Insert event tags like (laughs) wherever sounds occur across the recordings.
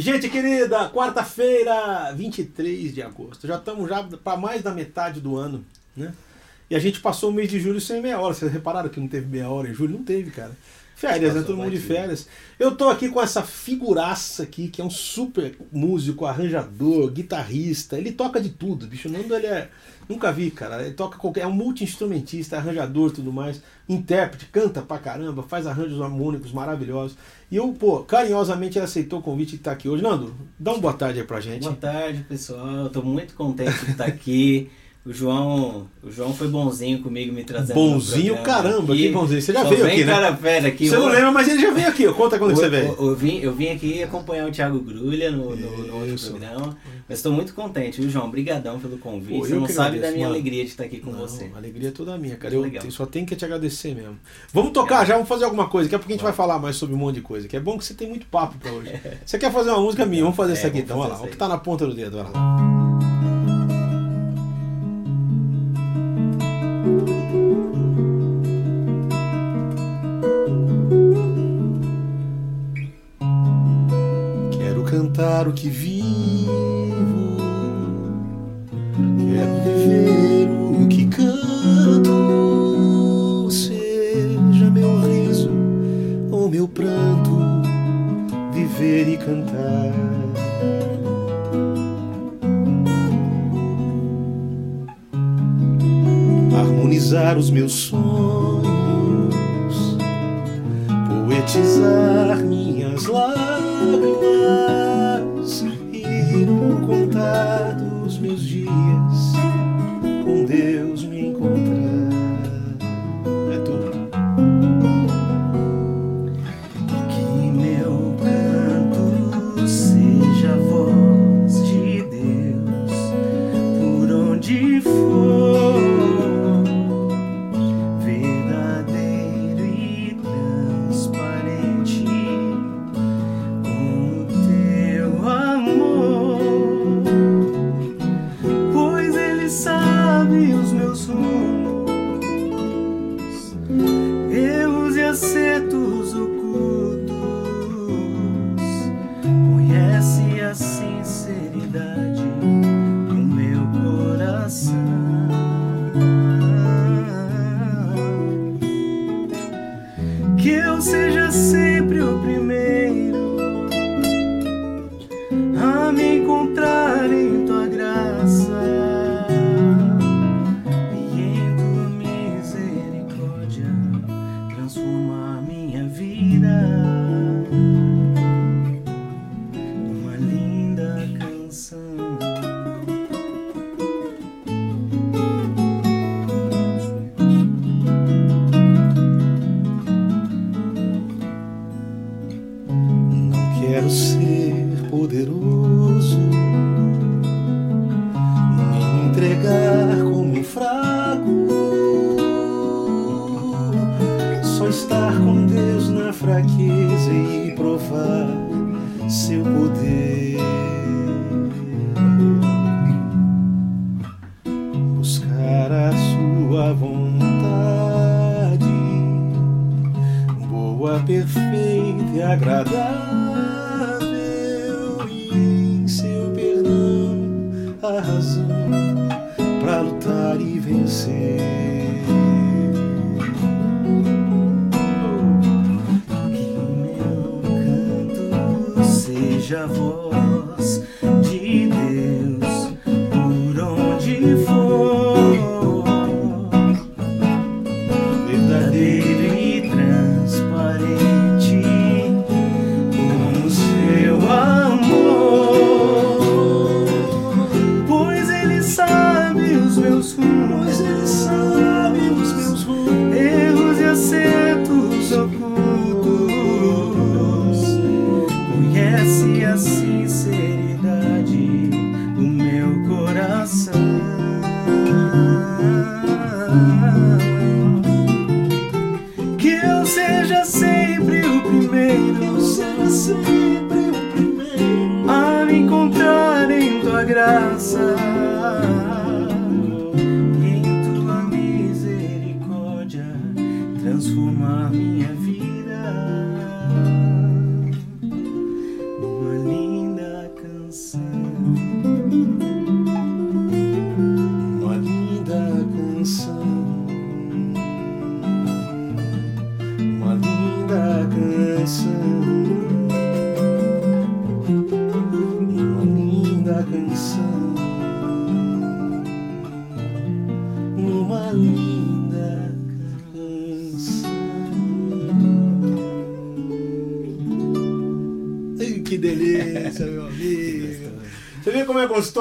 Gente querida, quarta-feira, 23 de agosto. Já estamos já para mais da metade do ano, né? E a gente passou o mês de julho sem meia hora. Vocês repararam que não teve meia hora em julho? Não teve, cara. Férias, né? Todo mundo de férias. Eu tô aqui com essa figuraça aqui, que é um super músico, arranjador, guitarrista. Ele toca de tudo, bicho. O Nando, ele é. Nunca vi, cara. Ele toca qualquer. É um multi-instrumentista, arranjador tudo mais. Intérprete, canta pra caramba, faz arranjos harmônicos maravilhosos. E eu, pô, carinhosamente ele aceitou o convite de estar aqui hoje. Nando, dá uma boa tarde aí pra gente. Boa tarde, pessoal. Eu tô muito contente de estar aqui. O João, o João foi bonzinho comigo me trazendo. Bonzinho, caramba, aqui. que bonzinho. Você já Só veio aqui, né? Cara velho aqui. Você não lembra, mas ele já veio aqui. Conta quando o, você veio. Eu, eu, vim, eu vim aqui acompanhar o Thiago Grulha no, no, no outro programa. Mas estou muito contente, viu, João? Obrigadão pelo convite. Pô, você não sabe agradeço, da minha mano. alegria de estar aqui com não, você. A alegria é toda minha, cara. Muito eu só tenho que te agradecer mesmo. Vamos tocar legal. já, vamos fazer alguma coisa. Daqui a pouco a gente vai falar mais sobre um monte de coisa. Que é bom que você tem muito papo pra hoje. (laughs) Você quer fazer uma música minha? Vamos fazer é, essa aqui então. Olha lá. O que tá na ponta do dedo. Olha lá. O que vivo, pessoa perfeita e agradável, e em seu perdão a razão para lutar e vencer. Oh, que meu canto seja voz.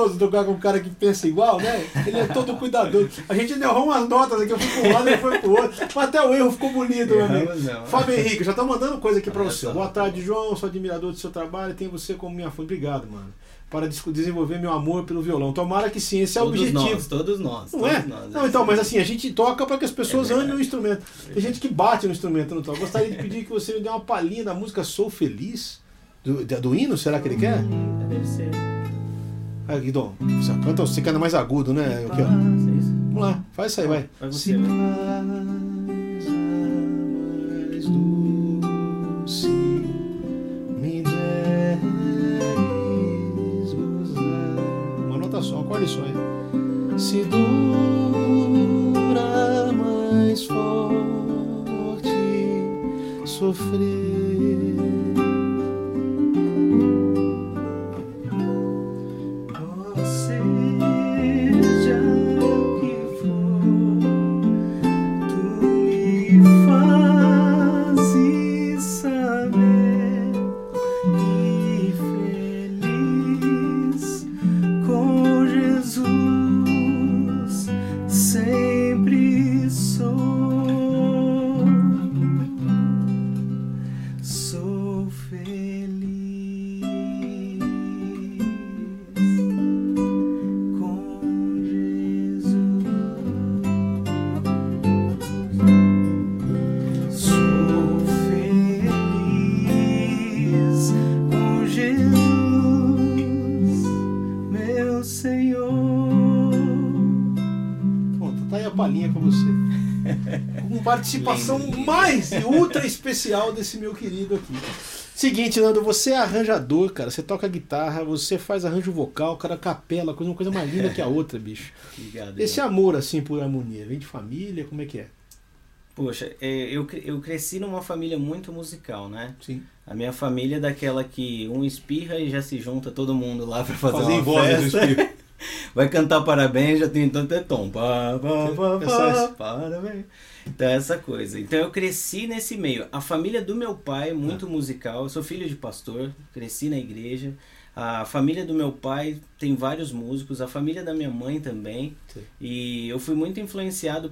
Gostoso tocar com um cara que pensa igual, né? Ele é todo cuidadoso. A gente errou umas notas aqui, eu fui pro lado, ele foi pro outro. Mas até o erro ficou bonito, meu amigo. Fábio Henrique, já tá mandando coisa aqui pra você. Boa tarde, João. Sou admirador do seu trabalho e tenho você como minha fã. Obrigado, mano. Para desenvolver meu amor pelo violão. Tomara que sim, esse é o objetivo. Nós, todos nós. Não todos é? Nós, não, então, mas assim, a gente toca para que as pessoas é amem o instrumento. Tem gente que bate no instrumento, não toca. Gostaria de pedir que você me dê uma palhinha da música Sou Feliz. Do, do hino, será que ele quer? Deve ser. Ah, Guidon, você canta, você canta mais agudo, né? Aqui, ó. Vamos lá, faz isso aí, vai. Vai você, vai. mais doce me deres gozar. Uma nota só, acorde só aí. Se dura mais forte sofrer. Participação mais e ultra especial desse meu querido aqui. Seguinte, Nando, você é arranjador, cara. Você toca guitarra, você faz arranjo vocal, cara, capela, coisa, uma coisa mais linda que a outra, bicho. Obrigado. Esse amor, assim, por harmonia, vem de família? Como é que é? Poxa, é, eu, eu cresci numa família muito musical, né? Sim. A minha família é daquela que um espirra e já se junta todo mundo lá pra fazer Fazer em uma voz do festa. (laughs) Vai cantar parabéns, já tem tanto é tom. Pá, pá, pá, pá, parabéns. Então é essa coisa. Então eu cresci nesse meio. A família do meu pai é muito Ah. musical. Eu sou filho de pastor, cresci na igreja. A família do meu pai tem vários músicos, a família da minha mãe também. Sim. E eu fui muito influenciado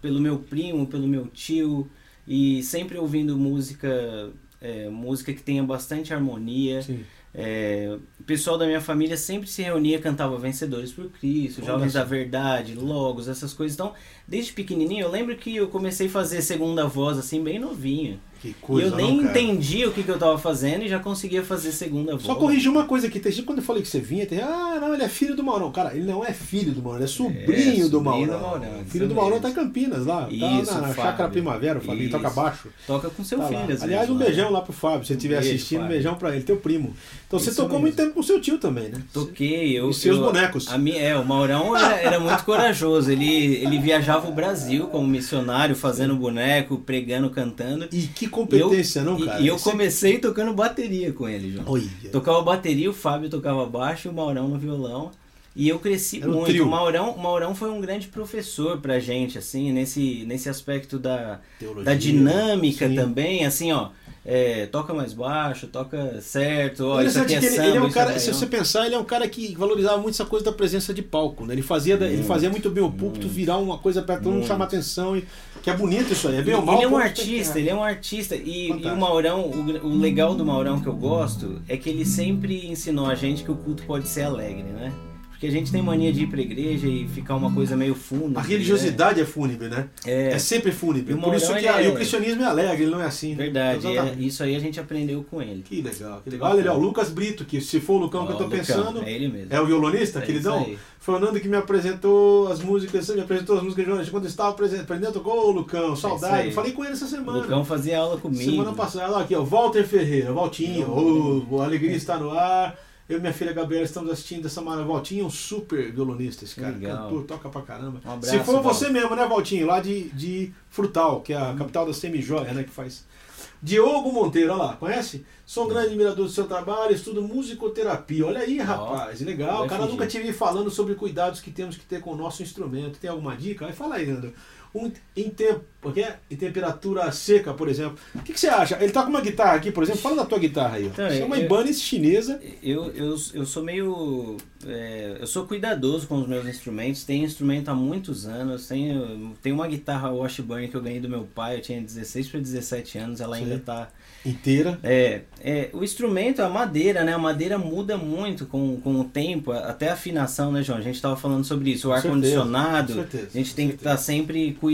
pelo meu primo, pelo meu tio e sempre ouvindo música, é, música que tenha bastante harmonia. Sim. É, o pessoal da minha família sempre se reunia, cantava Vencedores por Cristo, Olha Jovens só. da Verdade, Logos, essas coisas. Então, desde pequenininho, eu lembro que eu comecei a fazer segunda voz assim, bem novinho. Que e coisa, eu nem não, entendia o que, que eu tava fazendo e já conseguia fazer segunda voz. Só corrigir uma coisa aqui. Tem gente quando eu falei que você vinha, tem, ah, não, ele é filho do Maurão. Cara, ele não é filho do Maurão, ele é sobrinho, do sobrinho Maurão. do Maurão, filho isso do Maurão tá em Campinas lá. Isso, tá na, na. Chácara Primavera, o Fabinho toca Isso. baixo. Toca com seu Tá filho, Aliás, um lá. beijão lá pro Fábio, se você estiver assistindo, um Fábio. beijão pra ele, teu primo. Então você tocou mesmo. muito tempo com seu tio também, né? Toquei, eu. E seus eu- bonecos. A minha, é, o Maurão era, era muito corajoso. Ele, ele viajava o Brasil como missionário, fazendo boneco, pregando, cantando. E que competência, eu, não, cara? E, eu Você- comecei tocando bateria com ele, João. Olha. Tocava bateria, o Fábio tocava baixo e o Maurão no violão. E eu cresci Era um muito. trio. O Maurão, Maurão foi um grande professor pra gente, assim, nesse, nesse aspecto da, Teologia, da dinâmica sim. também, assim, ó. É, toca mais baixo, toca certo, ó, isso aqui é samba, ele é um cara, é se você pensar, ele é um cara que valorizava muito essa coisa da presença de palco, né? Ele fazia, da- ele Muito, fazia muito bem o púlpito virar uma coisa pra todo mundo Muito. chamar atenção. E, que é bonito isso aí, é bem ou mal. ele é um artista, ele é um artista. E, e o Maurão, o, o legal do Maurão que eu gosto é que ele sempre ensinou a gente que o culto pode ser alegre, né? Porque a gente tem mania de ir pra igreja e ficar uma coisa meio fúnebre. A religiosidade é fúnebre, né? É, É sempre fúnebre. E o Por isso que a- é- o cristianismo é alegre, ele não é assim. né? verdade. é- Exatamente. isso aí a gente aprendeu com ele. Que legal, que legal. Olha ali, ó, o Lucas Brito, que se for o Lucão que eu tô Lucão, pensando, É ele mesmo. é o violonista, É queridão? Foi o Nando que me apresentou as músicas, me apresentou as músicas de. Quando eu estava aprendendo, tocou o Lucão, saudade. É aí. Falei com ele essa O semana. Lucão fazia aula comigo. Semana passada, ó, aqui, ó, Walter Ferreira, Valtinho, ô, a alegria está no ar. Eu e minha filha Gabriela estamos assistindo essa maravilha. Valtinho é um super violonista, esse cara. Legal. Cantor, toca pra caramba. Um abraço, Se for você mesmo, né, Valtinho? Lá de, de Frutal, que é a capital da semijóia, né, que faz. Diogo Monteiro, olha lá, conhece? Sou um grande admirador do seu trabalho, estudo musicoterapia. Olha aí, rapaz, legal. O cara nunca vi falando sobre cuidados que temos que ter com o nosso instrumento. Tem alguma dica? Aí fala aí, Nando. Um, em, tempo, porque em temperatura seca, por exemplo. O que, que você acha? Ele tá com uma guitarra aqui, por exemplo. Fala da tua guitarra aí. Então, é uma Ibanez chinesa. Eu, eu, eu sou meio. é, eu sou cuidadoso com os meus instrumentos. Tenho instrumento há muitos anos. Tenho, tenho uma guitarra Washburn que eu ganhei do meu pai. Eu tinha 16 para 17 anos. Ela ainda Sim. tá. Inteira. É, é, o instrumento, a madeira, né? A madeira muda muito com, com o tempo, até a afinação, né, João? A gente estava falando sobre isso. O ar-condicionado, a gente tem que estar sempre cuidando.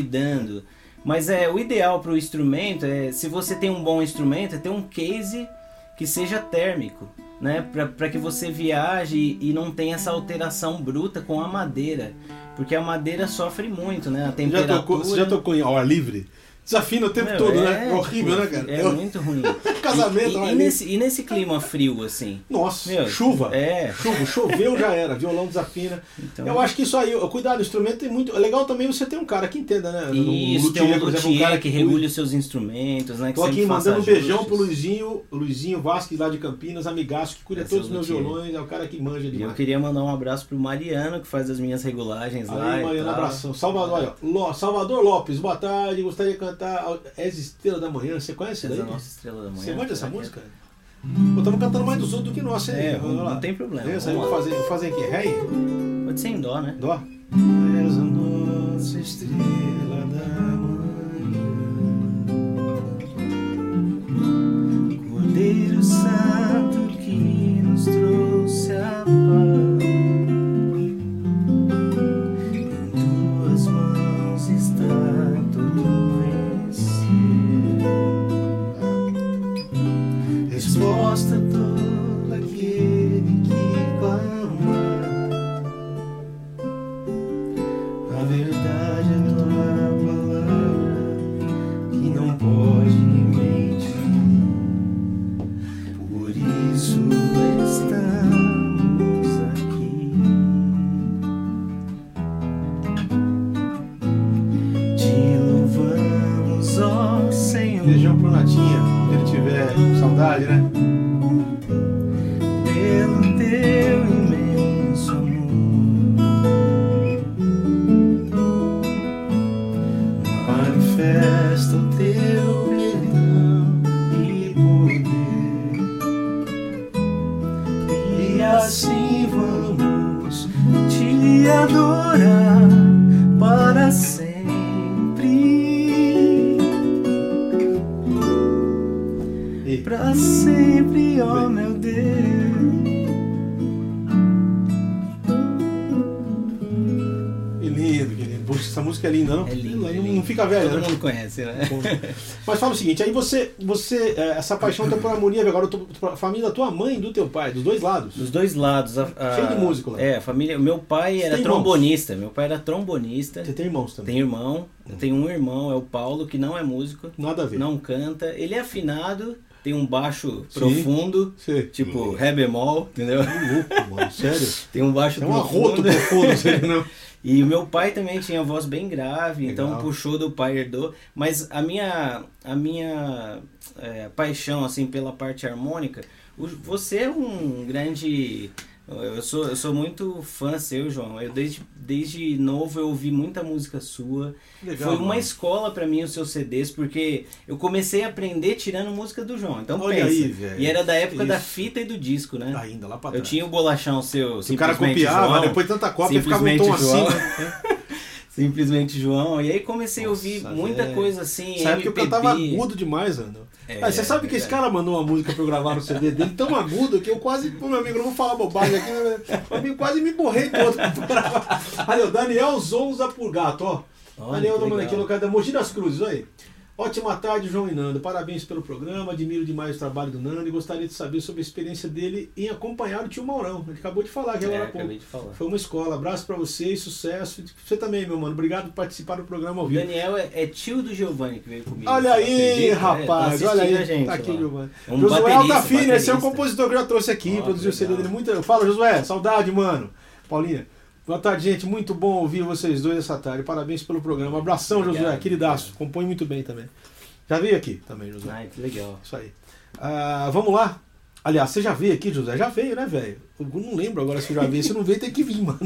Mas é o ideal para o instrumento é, se você tem um bom instrumento, é ter um case que seja térmico, né? Para que você viaje e não tenha essa alteração bruta com a madeira. Porque a madeira sofre muito, né? A Já temperatura... tocou, você já tocou em ao ar livre? Desafina o tempo Meu, todo, é, né? É horrível, né, cara? É Eu- muito ruim. (laughs) Casamento, E, e, e nesse, e nesse clima frio, assim? Nossa, Meu, chuva. É. Chuva, choveu já era, violão desafina. Então, Eu acho que isso aí, o cuidado do instrumento tem muito. É legal também você ter um cara que entenda, né? Isso, tem um exemplo, luthier que, cuida. regule os seus instrumentos, né? Que Tô aqui mandando um beijão ajustes. pro Luizinho, Luizinho Vasquez lá de Campinas, amigaço, que cuida é todos os meus luthier. violões, é o cara que manja E eu demais. queria mandar um abraço pro Mariano, que faz as minhas regulagens lá. Aí, Mariana, tal. abração. Salvador, olha, Salvador Lopes, boa tarde. Gostaria de cantar És Estrela da Manhã. Você conhece Essa isso é a daí? nossa estrela da manhã. Você manja essa será que é? música? Pô, estamos cantando mais dos outros do que nós, hein? É, Vamos não, tem problema. Essa aí, vou fazer, vou fazer aqui. Ré? Pode ser em dó, né? Dó. És a nossa estrela música é linda, não? É lindo, é Não, fica velha, Todo né? mundo conhece, né? Mas fala o seguinte, aí você, você é, essa paixão tem por harmonia, agora a família da tua mãe e do teu pai, dos dois lados. Dos dois lados. A, a- Cheio de músico lá. É, a família. Meu pai Você era tem irmãos? trombonista. Meu pai era trombonista. Você tem irmãos também? Tem irmão. Eu tenho um irmão, é o Paulo, que não é músico. Nada a ver. Não canta. Ele é afinado, tem um baixo Sim. profundo, Você. tipo ré bemol, entendeu? Que louco, mano, sério. (laughs) Tem um baixo É um profundo. arroto profundo, sério, (laughs) não. E o meu pai também tinha voz bem grave, então Legal. puxou do pai herdou. Mas a minha, a minha é, paixão assim pela parte harmônica, você é um grande. Eu sou, eu sou muito fã seu, João. Eu desde, desde novo eu ouvi muita música sua. Legal, Foi uma mano. escola pra mim os seus CDs, porque eu comecei a aprender tirando música do João. Então Olha pensa. aí. E era da época da Isso. fita e do disco, né? Ainda lá pra Eu trás. tinha o bolachão seu, Se o cara copiava, João. depois tanta cópia, ficava um tom João. assim. né? (laughs) Simplesmente João. E aí comecei a ouvir Nossa, muita velho. coisa assim. Essa época eu MPB. cantava agudo demais, Ana. É, Ah, você sabe que esse verdade. cara mandou uma música pra eu gravar no CD dele tão agudo que eu quase, pô, meu amigo, não vou falar bobagem aqui, né? Meu amigo, quase me borrei todo pra gravar. Olha, o Daniel Zonza Purgato, ó. Olha, Daniel que legal. aqui no lugar da Mogi das Cruzes, olha aí. Ótima tarde, João e Nando. Parabéns pelo programa, admiro demais o trabalho do Nando e gostaria de saber sobre a experiência dele em acompanhar o tio Maurão. Ele acabou de falar aqui É, agora pouco. acabei de falar. Foi uma escola. Abraço pra vocês, sucesso. Você também, meu mano. Obrigado por participar do programa ao O vivo. Daniel é, é tio do Giovanni que veio comigo. Olha aí? É, tá rapaz, assistindo olha aí. a gente tá aqui. Giovanni. Um Josué Altafine, esse é o compositor que eu já trouxe aqui, Ó, produziu o que CD dele. Muito... Fala, Josué, saudade, mano. Paulinha, boa tarde, gente. Muito bom ouvir vocês dois essa tarde. Parabéns pelo programa. Abração, Obrigado, Josué, queridaço. Compõe muito bem também. Já veio aqui também, Josué. Ai, que legal. Isso aí. Ah, vamos lá. Aliás, você já veio aqui, José? Já veio, né, velho? Eu não lembro agora se eu já veio. Se não veio, tem que vir, mano.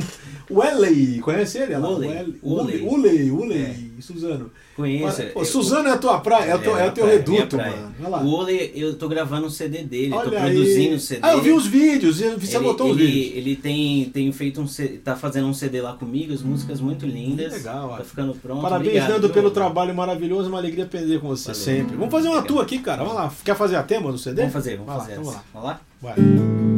O Elley, conhece ele? O Elley. Uley. Uley, Uley. Suzano. Conheço. Pô, Suzano é a tua praia, é, o teu, é o teu praia, minha reduto, mano. Olha lá. O Ole, eu tô gravando um CD dele, tô Olha produzindo aí. um CD. Ah, eu vi os vídeos, você ele, botou os ele, vídeos. ele tem, tem feito um CD, tá fazendo um CD lá comigo, as músicas muito lindas. Legal, Tá ficando pronto. Parabéns, Obrigado, Nando, pelo trabalho maravilhoso. Uma alegria aprender com você Valeu. sempre. Vamos fazer uma Obrigado. tua aqui, cara. Vamos lá. Quer fazer a tema do CD? Vamos fazer, vamos Vai lá, fazer então vamos Vamos lá? Vai.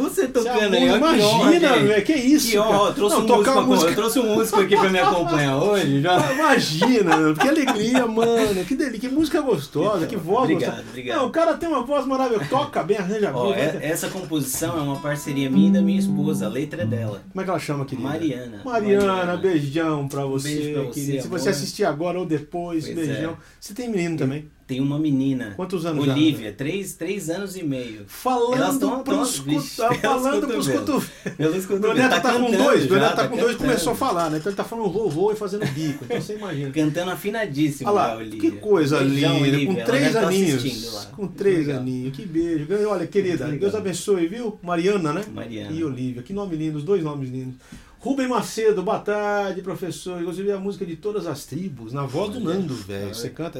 Você Você tocando é aí. Imagina, velho, que isso? Que honra, eu trouxe, Não, um tocar músico, música eu trouxe um músico aqui pra me acompanhar (laughs) hoje. Já. Imagina, que alegria, mano. Que delícia, que música gostosa, que voz Obrigado, gostosa. obrigado. Não, o cara tem uma voz maravilhosa, toca bem, arranja bem. é- essa composição é uma parceria minha e da minha esposa, a letra é dela. Como é que ela chama, querida? Mariana. Mariana, beijão pra você, beijo pra você, querida. Se você assistir agora ou depois, Pois beijão. é. Você tem menino também? Tem uma menina. Quantos anos já? Olivia, três, três anos e meio. Falando pros, vixe, tá (laughs) pelos falando pros cotovelos. Meu neto tá, com cantando dois, meu neto tá com dois e começou a falar, né? Então ele tá falando vovô e fazendo bico. Então você imagina. Cantando afinadíssimo, Olha lá, Olivia. que coisa linda, com três tá aninhos. Com três aninhos, que beijo. Olha, querida. Deus abençoe, viu? Mariana, né? Mariana. E Olivia, que nome lindo, os dois nomes lindos. Rubem Macedo, boa tarde, professor. Eu gostaria a música de todas as tribos, na voz do Nando, velho. Você canta?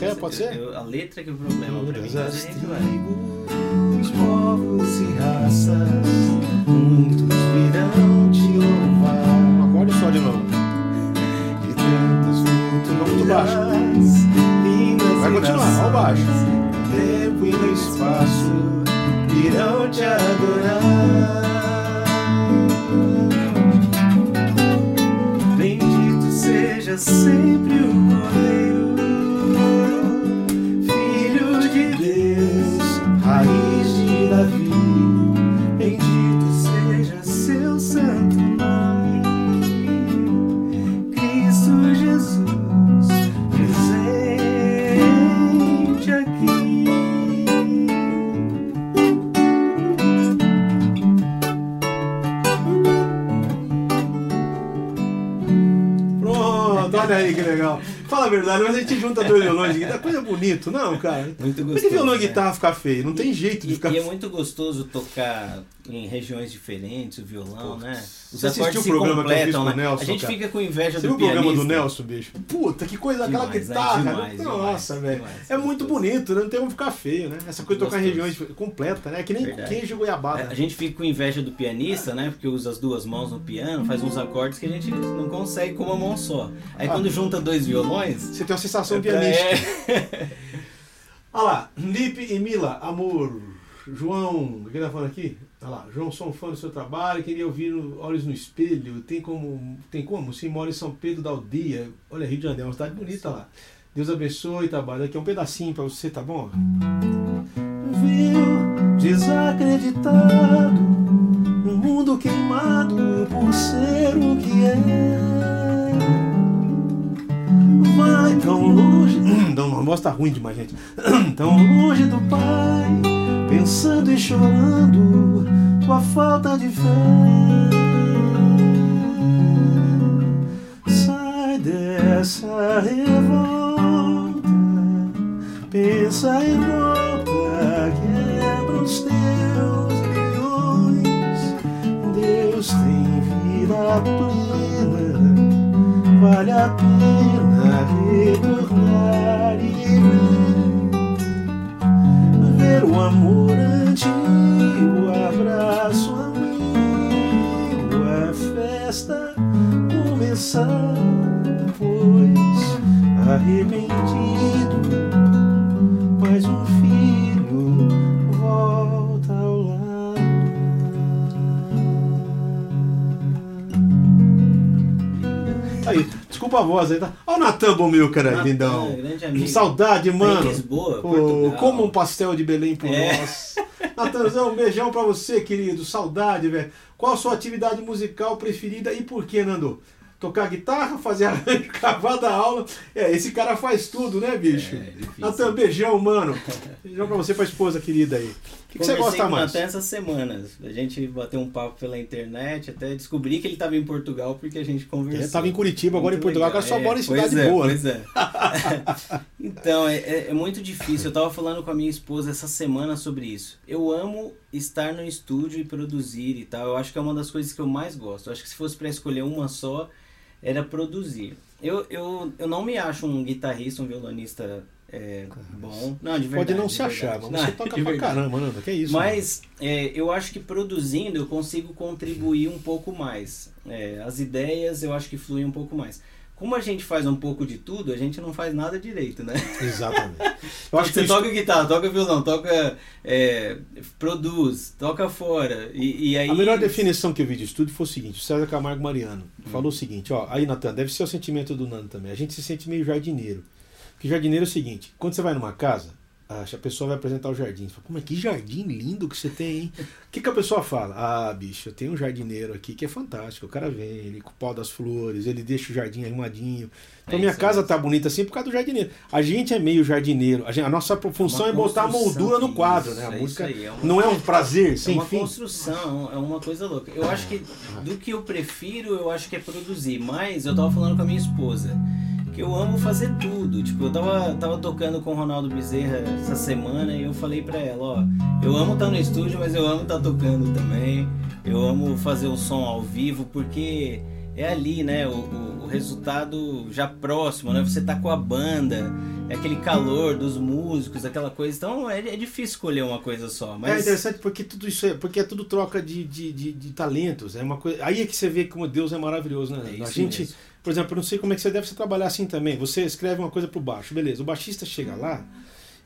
É, pode ser? eu- a letra que é o problema. Todas mas as tribos, povos e raças, muitos virão te louvar. Acorde só de novo. De (laughs) tantos Tá muito baixo. Vai continuar, ao baixo. Tempo e no espaço virão te adorar. Seja sempre o Cordeiro, Mas a gente junta dois violões aqui, dá coisa bonito, não, cara. Muito Por gostoso. que violão e né? guitarra ficar feio? Não tem jeito de E, ficar e é muito gostoso tocar em regiões diferentes, o violão, né? Os Você assistiu o programa que eu fiz com o né? Nelson, a gente cara? fica com inveja Você do viu o programa pianista. do Nelson, bicho? Puta, que coisa, aquela Demais, né? guitarra. Demais, Nossa, demais, velho. É muito bonito, né? não tem como ficar feio, né? Essa coisa de tocar em regiões completa, né? É que nem Verdade. queijo e goiabada. A gente fica com inveja do pianista, né? Porque usa as duas mãos no piano, faz uns acordes que a gente não consegue com uma mão só. Aí Ah. quando junta dois violões. Você tem uma sensação é- pianística. (laughs) Olha lá, Lipe e Mila, amor. João, o que ele tá falando aqui? Olha lá, João, sou um fã do seu trabalho, queria ouvir no- Olhos no Espelho. Tem como? Tem como? Sim, mora em São Pedro da Aldeia. Olha, Rio de Janeiro, é uma cidade bonita lá. Deus abençoe, trabalho. Aqui é um pedacinho pra você, tá bom? Viu desacreditado um mundo queimado por ser o que é. Vai tão longe, Não, a voz tá ruim demais, gente. tão longe do Pai, pensando e chorando tua falta de fé. Sai dessa revolta, pensa em volta, quebra os teus grilhões. Deus tem vida plena, vale a pena retornar e ver, ver o amor antigo, abraço amigo, a festa começar, pois arrependido, A voz aí, tá? Olha o Natan Bomilcar aí, lindão. grande amigo. Saudade, mano. Em Lisboa, Pô, Portugal. como um pastel de Belém por É. nós. (laughs) Natanzão, um beijão pra você, querido. Saudade, velho. Qual a sua atividade musical preferida e por que, Nando? Tocar guitarra, fazer (laughs) arranjo, cavar da aula. É, esse cara faz tudo, né, bicho? É. Natan, beijão, mano. Beijão pra você e pra esposa querida aí. O que, que você gosta mais? Natan essas semanas. A gente bateu um papo pela internet, até descobri que ele estava em Portugal porque a gente conversou. Ele tava em Curitiba, agora em Muito Portugal, legal. agora só É, mora em pois cidade é, boa. né? Pois é. (laughs) então, é, é- é muito difícil. Eu tava falando com a minha esposa essa semana sobre isso. Eu amo estar no estúdio e produzir e tal. Eu acho que é uma das coisas que eu mais gosto. Eu acho que se fosse para escolher uma só, era produzir. Eu, eu, eu não me acho um guitarrista, um violonista é, bom. Não, de verdade. Pode não se achar, mas você toca (laughs) pra caramba, Nando. Que isso? Mas é, eu acho que produzindo eu consigo contribuir um pouco mais. É, as ideias eu acho que fluem um pouco mais. Como a gente faz um pouco de tudo, a gente não faz nada direito, né? (laughs) Exatamente. Eu acho que você toca guitarra, toca violão, toca. é, produz, toca fora. E, e aí. A melhor definição que eu vi de estúdio foi o seguinte: o César Camargo Mariano falou o seguinte, ó, aí Natan, deve ser o sentimento do Nando também. A gente se sente meio jardineiro. Porque jardineiro é o seguinte: quando você vai numa casa, a a pessoa vai apresentar o jardim. Você fala, mas que jardim lindo que você tem, hein? O que, que a pessoa fala? Ah, bicho, eu tenho um jardineiro aqui que é fantástico. O cara vem, ele com o pau das flores, ele deixa o jardim arrumadinho. Então É minha casa tá bonita assim por causa do jardineiro. A gente é meio jardineiro. A, gente- a nossa função é botar a moldura no quadro, né? A é música aí, é uma- não é um prazer É sem uma fim. construção, é uma coisa louca. Eu acho que do que eu prefiro, eu acho que é produzir. Mas eu tava falando com a minha esposa que eu amo fazer tudo. Tipo, eu tava, tava tocando com o Ronaldo Bezerra essa semana e eu falei pra ela, ó, eu amo estar no estúdio, mas eu amo estar tocando também. Eu amo fazer o som ao vivo porque é ali, né, o, o- o resultado já próximo, né? Você tá com a banda, é aquele calor dos músicos, aquela coisa. Então é, é difícil escolher uma coisa só. Mas É interessante porque tudo isso é, porque é tudo troca de, de, de, de talentos. É uma coisa, aí é que você vê como Deus é maravilhoso, né? É a gente, mesmo. Por exemplo, eu não sei como é que você deve trabalhar assim também. Você escreve uma coisa pro baixo, beleza? O baixista chega lá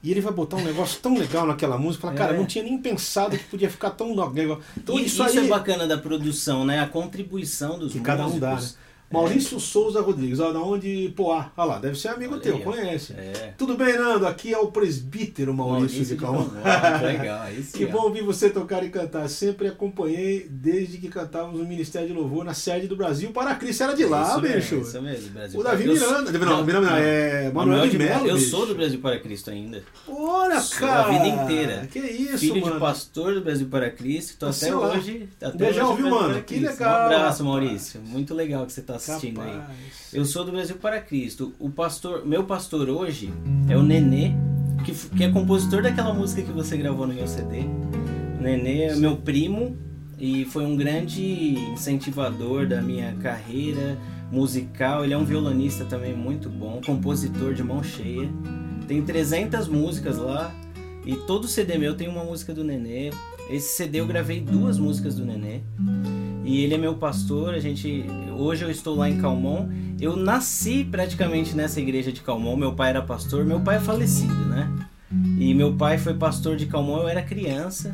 e ele vai botar um negócio tão legal naquela música, fala, cara, É. eu não tinha nem pensado que podia ficar tão legal. Então isso, isso, aí é bacana da produção, né? A contribuição dos que músicos. cada um dá, né? Maurício Souza Rodrigues, ó, da onde Poá, olha lá, deve ser amigo Olha teu, aí, conhece. É. Tudo bem, Nando? Aqui é o presbítero Maurício, de Calma. (laughs) Legal, sim, Que ó. bom ouvir você tocar e cantar. Sempre acompanhei desde que cantávamos no Ministério de Louvor na sede do Brasil para Cristo. Era de lá, isso bicho. Mesmo, isso mesmo, Brasil O Davi eu sou- Miranda. Não, Miranda não, é Manuel de Mello. Eu sou do Brasil para Cristo ainda. Olha, Sou cara. a vida inteira. Que isso, Filho mano. de pastor do Brasil para Cristo. Tô Nasceu até hoje. Até Beijão, hoje viu, mano? Que legal, Um abraço. Maurício. Muito legal que você está assistindo aí. Capaz. Eu sou do Brasil para Cristo. O pastor, meu pastor hoje é o Nenê, que, que é compositor daquela música que você gravou no meu CD. O Nenê é meu primo e foi um grande incentivador da minha carreira musical. Ele é um violonista também muito bom, compositor de mão cheia. Tem 300 músicas lá e todo CD meu tem uma música do Nenê. Esse CD eu gravei duas músicas do Nenê. E ele é meu pastor, a gente hoje eu estou lá em Calmon. Eu nasci praticamente nessa igreja de Calmon, meu pai era pastor, meu pai é falecido, né? E meu pai foi pastor de Calmon, eu era criança.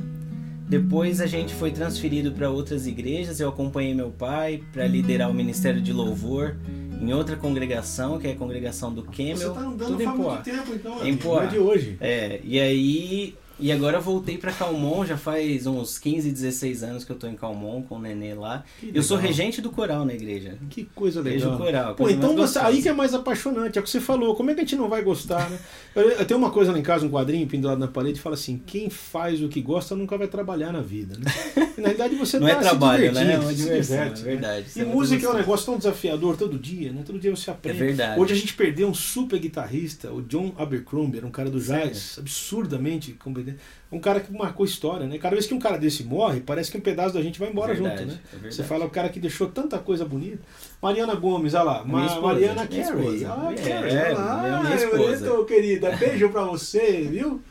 Depois a gente foi transferido para outras igrejas, eu acompanhei meu pai para liderar o ministério de louvor em outra congregação, que é a congregação do Você Camel, tá andando tudo em Poá. muito tempo, então. Em amigo. Poá. É de hoje. É, e aí. E agora eu voltei pra Calmon, já faz uns 15, 16 anos que eu tô em Calmon com o Nenê lá. Eu sou regente do coral na igreja. Que coisa legal. o coral. Pô, então você, aí que é mais apaixonante, é o que você falou. Como é que a gente não vai gostar, né? (laughs) Eu, eu tenho uma coisa lá em casa, um quadrinho pendurado na parede, fala assim: quem faz o que gosta nunca vai trabalhar na vida, né? E, na realidade você (laughs) Não tá é trabalho, né? É uma diversão, diverte, é né? verdade. Isso E é música é um negócio tão desafiador todo dia, né? Todo dia você É aprende. verdade. Hoje a gente perdeu um super guitarrista, o John Abercrombie, era um cara do jazz, absurdamente competente. Um cara que marcou história, né? Cada vez que um cara desse morre, parece que um pedaço da gente vai embora verdade, junto, né? é. Você fala o cara que deixou tanta coisa bonita. Mariana Gomes, olha lá. Minha Ma- esposa, Mariana Carey. Ah, É, Carey, é, olha lá. minha esposa. bonito, querida. Beijo pra você, viu?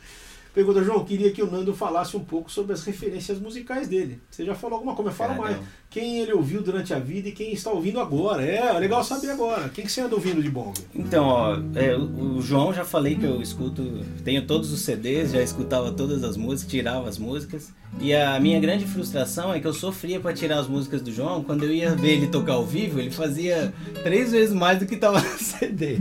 Pergunta, João, queria que o Nando falasse um pouco sobre as referências musicais dele. Você já falou alguma coisa, mas fala mais. Caramba. Quem ele ouviu durante a vida e quem está ouvindo agora. É, é legal saber agora. Quem que você anda ouvindo de bom? Então, ó, é, o João já falei que eu escuto, tenho todos os CDs, já escutava todas as músicas, tirava as músicas. E a minha grande frustração é que eu sofria pra tirar as músicas do João. Quando eu ia ver ele tocar ao vivo, ele fazia três vezes mais do que tava (laughs) no CD.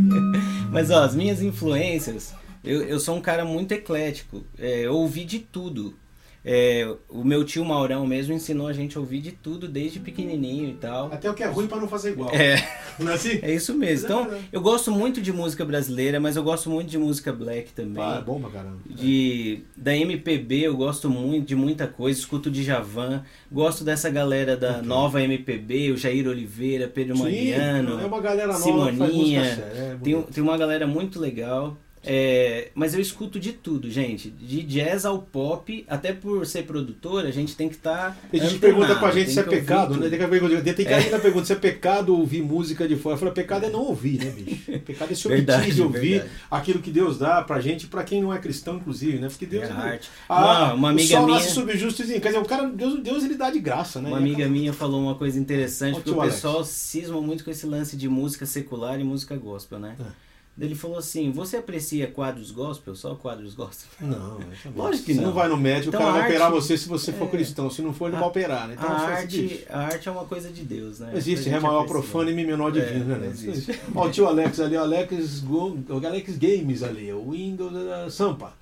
Mas ó, as minhas influências, eu, eu sou um cara muito eclético. É, eu ouvi de tudo. É, o meu tio Maurão mesmo ensinou a gente a ouvir de tudo desde pequenininho e tal. Até o que é ruim pra não fazer igual. É. Não é assim? É isso mesmo. Então, eu gosto muito de música brasileira, mas eu gosto muito de música black também. Ah, é bom pra caramba. De, da MPB eu gosto muito de muita coisa, escuto de Javan, gosto dessa galera da nova MPB, o Jair Oliveira, Pedro Sim, Mariano, é uma galera nova que faz música Simoninha. séria. É tem, tem uma galera muito legal. É, mas eu escuto de tudo, gente. De jazz ao pop, até por ser produtora, a gente tem que estar. Tá a gente pergunta pra gente se é pecado, né? Tem que, pergunta, tem que ainda pergunta se é pecado ouvir música de fora. Eu falo, pecado é não ouvir, né, bicho? (laughs) Pecado é se omitir de ouvir verdade. aquilo que Deus dá pra gente, pra quem não é cristão, inclusive, né? Porque Deus é, é arte. Ah, uma, uma amiga o minha. subjusto, quer dizer, o cara, Deus, Deus ele dá de graça, né? Uma amiga minha falou uma coisa interessante, Ó, porque o tio pessoal Alex. cisma muito com esse lance de música secular e música gospel, né? É. Ele falou assim: você aprecia quadros gospel? Só quadros gospel? (laughs) Não, é Lógico que Você não. não vai no médico, Então, o cara vai operar arte- você se você for é. cristão. Se não for, ele A- vai operar, né? Então, a, arte, a arte é uma coisa de Deus, né? Existe Ré maior profano e Mi menor É, divino, né? não né? existe. Ó, o tio Alex ali, o Alex, Go, o Alex Games ali, o Windows da Sampa.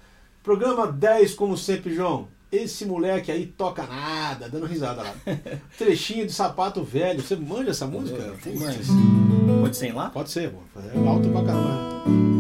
Programa 10, como sempre, João. Esse moleque aí toca nada, dando risada lá. (laughs) Trechinho de sapato velho. Você manja essa música? Putz, mais. Pode ser lá? Pode ser, pô. É alto pra caramba.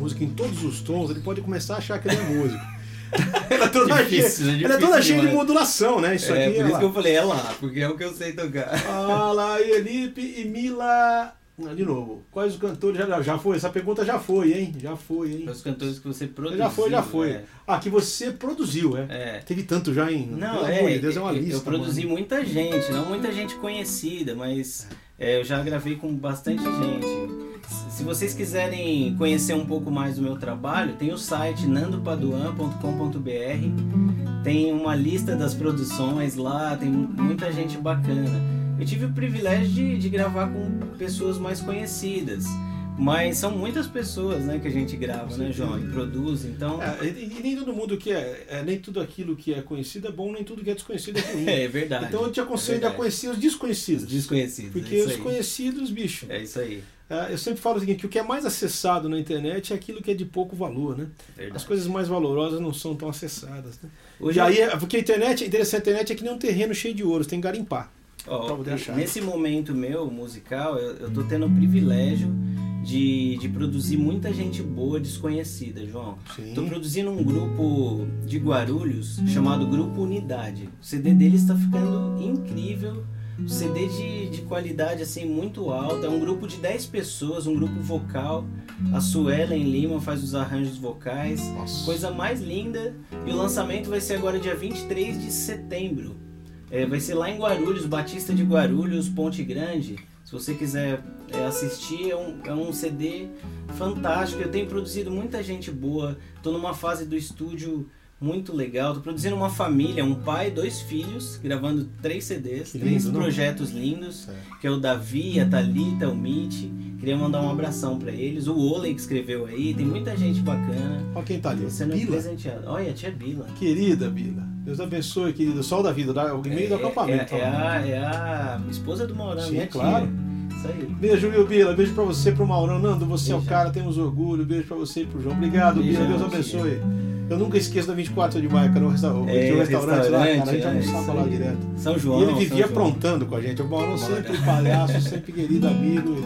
Música em todos os tons, ele pode começar a achar que ele é músico. (laughs) Ela é toda Difícil, cheia, é ela é toda cheia de modulação, né? Isso é, aqui por é isso lá. que eu falei, é lá, porque é o que eu sei tocar. Lá, Elipe e Mila. Ah, De novo, quais os cantores? Já, já foi, essa pergunta já foi, hein? Já foi, hein? Os cantores que você produziu. Já foi, já foi. É. Ah, que você produziu, é. É. Teve tanto já em. Não, Pelo é, amor de Deus, é uma eu- lista. Eu produzi mano. muita gente, não muita gente conhecida, mas é, eu já gravei com bastante gente. Se- vocês quiserem conhecer um pouco mais do meu trabalho, tem o site nandopaduan.com.br, tem uma lista das produções lá, tem muita gente bacana. Eu tive o privilégio de, de gravar com pessoas mais conhecidas, mas são muitas pessoas né, que a gente grava, né, João? E produz, então. É, e, e nem todo mundo que é, é, Nem tudo aquilo que é conhecido é bom, nem tudo que é desconhecido é ruim. (laughs) É, verdade. Então eu te aconselho É a conhecer os desconhecidos. Desconhecidos. Porque é os conhecidos, bicho. É isso aí. É, eu sempre falo o seguinte: que o que é mais acessado na internet é aquilo que é de pouco valor, né? Verdade. As coisas mais valorosas não são tão acessadas. Né? Hoje e aí, é- porque a internet, interessante, a internet é que nem um terreno cheio de ouro, você tem que garimpar. Achar. nesse momento meu musical, eu, eu tô tendo o privilégio de, de produzir muita gente boa desconhecida, João. Sim. Tô produzindo um grupo de Guarulhos chamado Grupo Unidade. O CD dele está ficando incrível. Um CD de, de qualidade assim muito alta. É um grupo de 10 pessoas, um grupo vocal. A Suelen Lima faz os arranjos vocais. Nossa. Coisa mais linda. E o lançamento vai ser agora dia 23 de setembro. É, vai ser lá em Guarulhos, Batista de Guarulhos, Ponte Grande. Se você quiser é, assistir, é um, é um CD fantástico. Eu tenho produzido muita gente boa. Tô numa fase do estúdio muito legal. Tô produzindo uma família, um pai, dois filhos, gravando três CDs, Que três lindo, não? projetos lindos É. que é o Davi, a Thalita, o Mitch. Queria mandar um abração pra eles. O Oley que escreveu aí, tem muita gente bacana. Olha quem tá ali. Você não é Bila. presenteado. Olha, a tia Bila. Querida Bila. Deus abençoe, querido. Sol da vida, da- o e-mail do acampamento. É, é, ó. a, é a esposa do Maurão, Sim, minha é claro. tia. Isso aí. Beijo, viu, Bila? Beijo pra você, pro Maurão. Nando, você é o Beijo. cara, temos orgulho. Beijo pra você e pro João. Obrigado, Bila. Beijão, Deus tia. Eu nunca esqueço da 24 de maio, que era um restaurante, É, tinha um restaurante, lá, cara, a gente restaurante, é, almoçava lá aí. direto. São E João. ele vivia aprontando com a gente. O Bora. sempre palhaço, sempre querido amigo.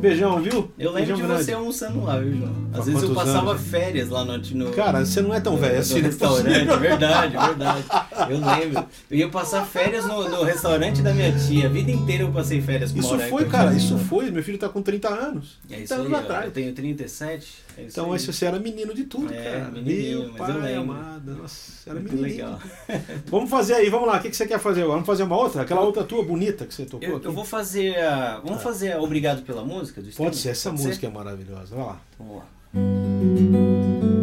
Beijão, viu? Eu lembro Beijão de grande. você almoçando lá, viu, João? Há Às vezes eu passava anos? férias lá no, no Cara, você não é tão velho no assim, né? restaurante, verdade, verdade. Eu (laughs) lembro. Eu ia passar férias no, no restaurante da minha tia. A vida inteira eu passei férias com Isso foi, cara, isso foi. Meu filho tá com 30 anos. É 30 isso aí, anos ó. atrás. Eu tenho 37. É Então, aí. você era menino de tudo, É, cara. menininho, Meu pai amado. Nossa, era Muito menininho. legal. (laughs) Vamos fazer aí, vamos lá. O que que você quer fazer agora? Vamos fazer uma outra? Aquela outra tua bonita que você tocou Eu, aqui? eu vou fazer a. Vamos fazer a Obrigado pela música do Pode Stanley? ser, essa Pode música é maravilhosa. Vai lá. Vamos lá.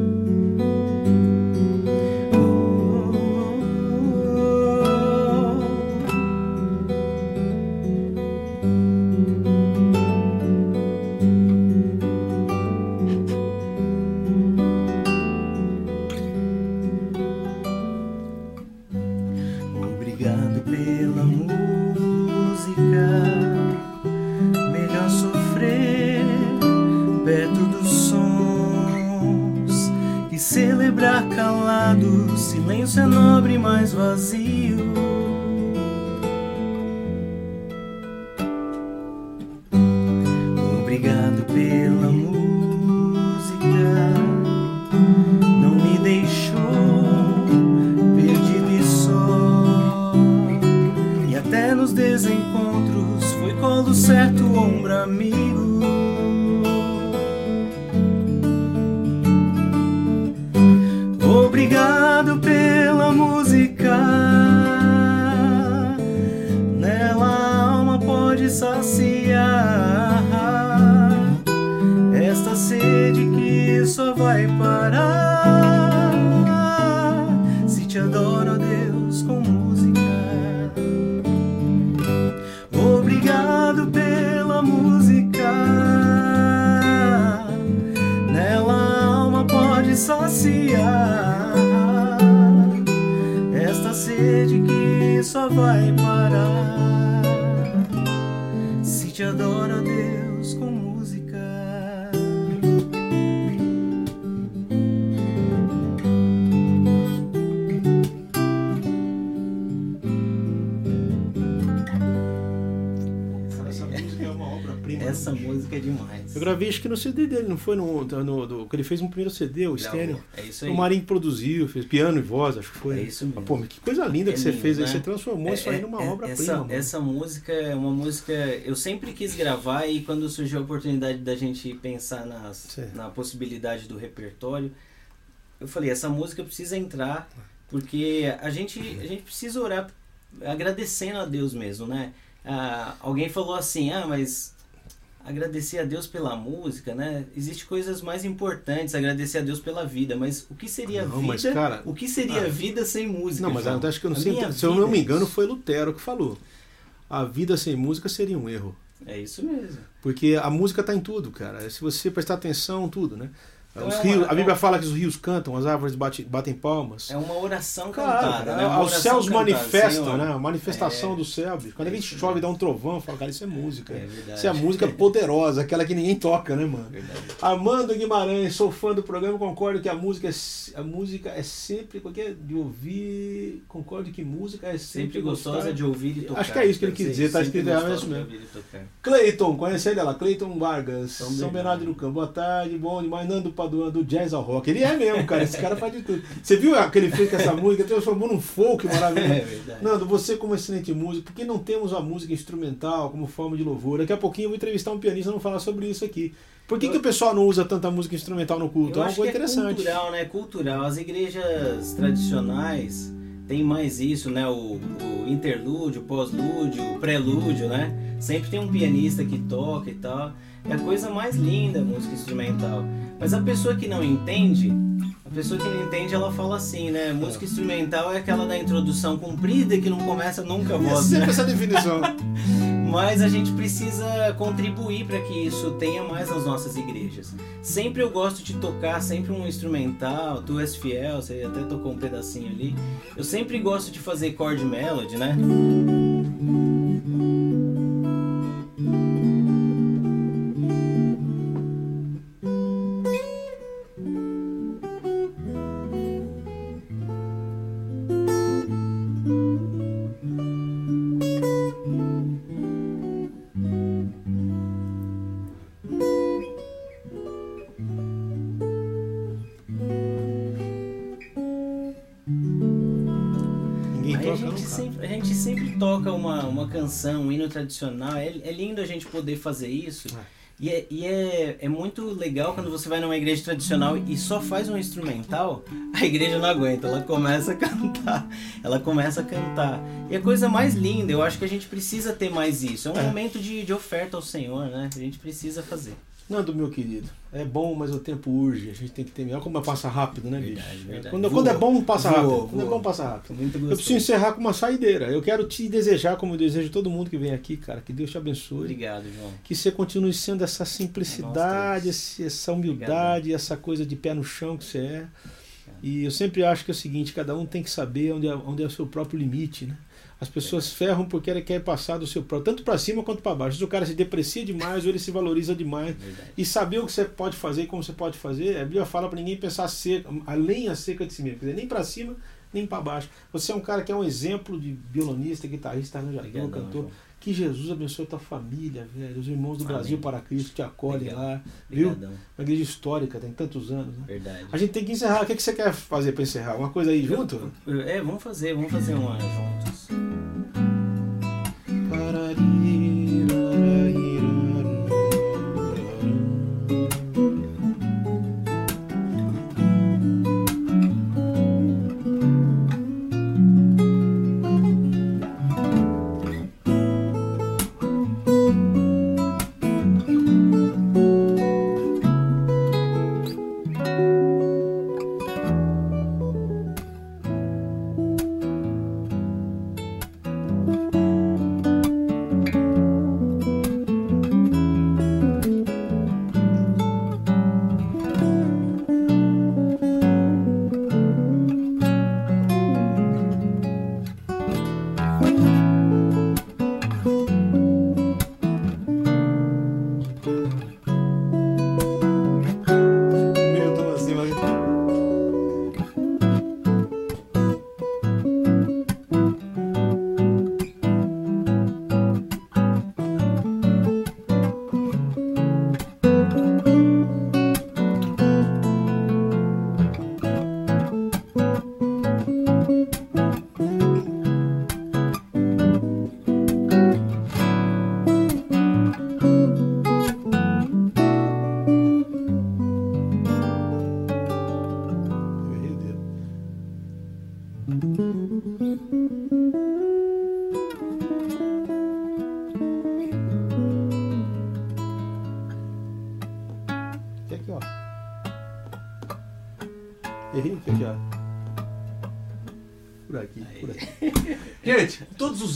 Saciar esta sede que só vai parar se te adoro, ó Deus, com música. Essa música é uma obra-prima. Essa música é demais. Eu gravei acho que no CD dele, não foi no, no, do, que ele fez um primeiro CD, o. Stênio. É isso aí. O Marinho produziu, fez piano e voz, acho que foi. É isso mesmo. Mas, pô, mas que coisa linda É que você lindo, fez aí. né? Você transformou isso aí numa É, é, obra-prima. Essa, música é uma música. Eu sempre quis gravar e quando surgiu a oportunidade da gente pensar nas, Sim. na possibilidade do repertório, eu falei: essa música precisa entrar porque a gente, a gente precisa orar agradecendo a Deus mesmo, né? Ah, alguém falou assim: ah, mas agradecer a Deus pela música, né? Existem coisas mais importantes, agradecer a Deus pela vida, mas o que seria Não, vida? mas, cara, o que seria ah, vida sem música? Não, mas João? acho que eu não A sei. Se eu não me engano, foi Lutero que falou. A vida sem música seria um erro. É isso mesmo. Porque a música tá em tudo, cara. Se você prestar atenção, tudo, né? Então Os é rios- uma- a Bíblia fala que os rios cantam, as árvores bate- batem palmas. É uma oração Claro, cantada, né? Uma os oração céus manifestam, Senhor. né? A manifestação É. do céu. bicho. Quando É a gente chove, dá um trovão, eu falo, cara, isso é música. É verdade. Isso é a música poderosa, aquela que ninguém toca, né, mano? Verdade. Armando Guimarães, sou fã do programa, concordo que a música é, a música é sempre qualquer de ouvir, concordo que música é sempre, Sempre gostosa gostar. de ouvir e tocar. Acho que é isso que ele quis dizer, tá escrito é gostosa isso mesmo. Cleiton, conhece ele lá, Cleiton Vargas, São São, Bernardo. Do Campo. Boa tarde, bom demais. Nando Paduan, do jazz ao rock. Ele é mesmo, cara, esse cara faz de tudo. Você viu aquele fez com essa música, transformou num folk maravilhoso. (laughs) É verdade. Nando, você como excelente músico, por que não temos a música instrumental como forma de louvor? Daqui a pouquinho eu vou entrevistar um pianista e vamos falar sobre isso aqui. Por que, que o pessoal não usa tanta música instrumental no culto? Eu é uma coisa é interessante. cultural, né? Cultural. As igrejas tradicionais têm mais isso, né? O, o interlúdio, o pós-lúdio, o prelúdio, né? Sempre tem um pianista que toca e tal. É a coisa mais linda a música instrumental. Mas a pessoa que não entende, a pessoa que não entende, ela fala assim, né? Música instrumental é aquela da introdução comprida que não começa nunca a É voz, né? sempre essa definição. (laughs) Mas a gente precisa contribuir para que isso tenha mais nas nossas igrejas. Sempre eu gosto de tocar, sempre um instrumental, tu és fiel, você até tocou um pedacinho ali. Eu sempre gosto de fazer chord melody, né? Toca uma, uma canção, um hino tradicional. É, é lindo a gente poder fazer isso. É. E, é, e é, é muito legal quando você vai numa igreja tradicional e só faz um instrumental, a igreja não aguenta, ela começa a cantar. Ela começa a cantar. E a coisa mais linda, eu acho que a gente precisa ter mais isso. É um É. momento de, de oferta ao Senhor, né? A gente precisa fazer. Nando, meu querido, é bom, mas o tempo urge. A gente tem que ter. Olha como passa rápido, né, bicho? Verdade, verdade. Quando, Voa. quando é bom, passa Voa, rápido. Quando é bom, passa rápido. Eu preciso encerrar com uma saideira. Eu quero te desejar, como eu desejo todo mundo que vem aqui, cara, que Deus te abençoe. Obrigado, João. Que você continue sendo essa simplicidade, esse- essa humildade, essa coisa de pé no chão que você é. E eu sempre acho que é o seguinte, cada um tem que saber onde é, onde é o seu próprio limite, né? As pessoas ferram porque ele quer passar do seu próprio, tanto para cima quanto para baixo. Se o cara se deprecia demais ou ele se valoriza demais. Verdade. E saber o que você pode fazer e como você pode fazer, a Bíblia fala para ninguém pensar seca, além acerca de si mesmo, quer dizer, nem para cima, nem para baixo. Você é um cara que é um exemplo de violonista, guitarrista, arranjador, Obrigadão, cantor. João. Que Jesus abençoe tua família, velho. Os irmãos do Amém. Brasil para Cristo te acolhem Obrigado. lá, viu? Obrigadão. Uma igreja histórica, tem tantos anos, né? Verdade. A gente tem que encerrar. O que, que você quer fazer para encerrar? Uma coisa aí junto? É, vamos fazer, vamos fazer uma juntos. Meu,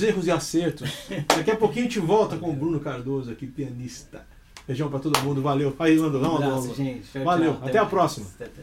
erros e acertos. Daqui a pouquinho a gente volta com o Bruno Cardoso aqui, pianista. Beijão pra todo mundo, valeu. Aí, Lando, Um abraço, gente. Tchau, Valeu, tchau. até a próxima. Até, até.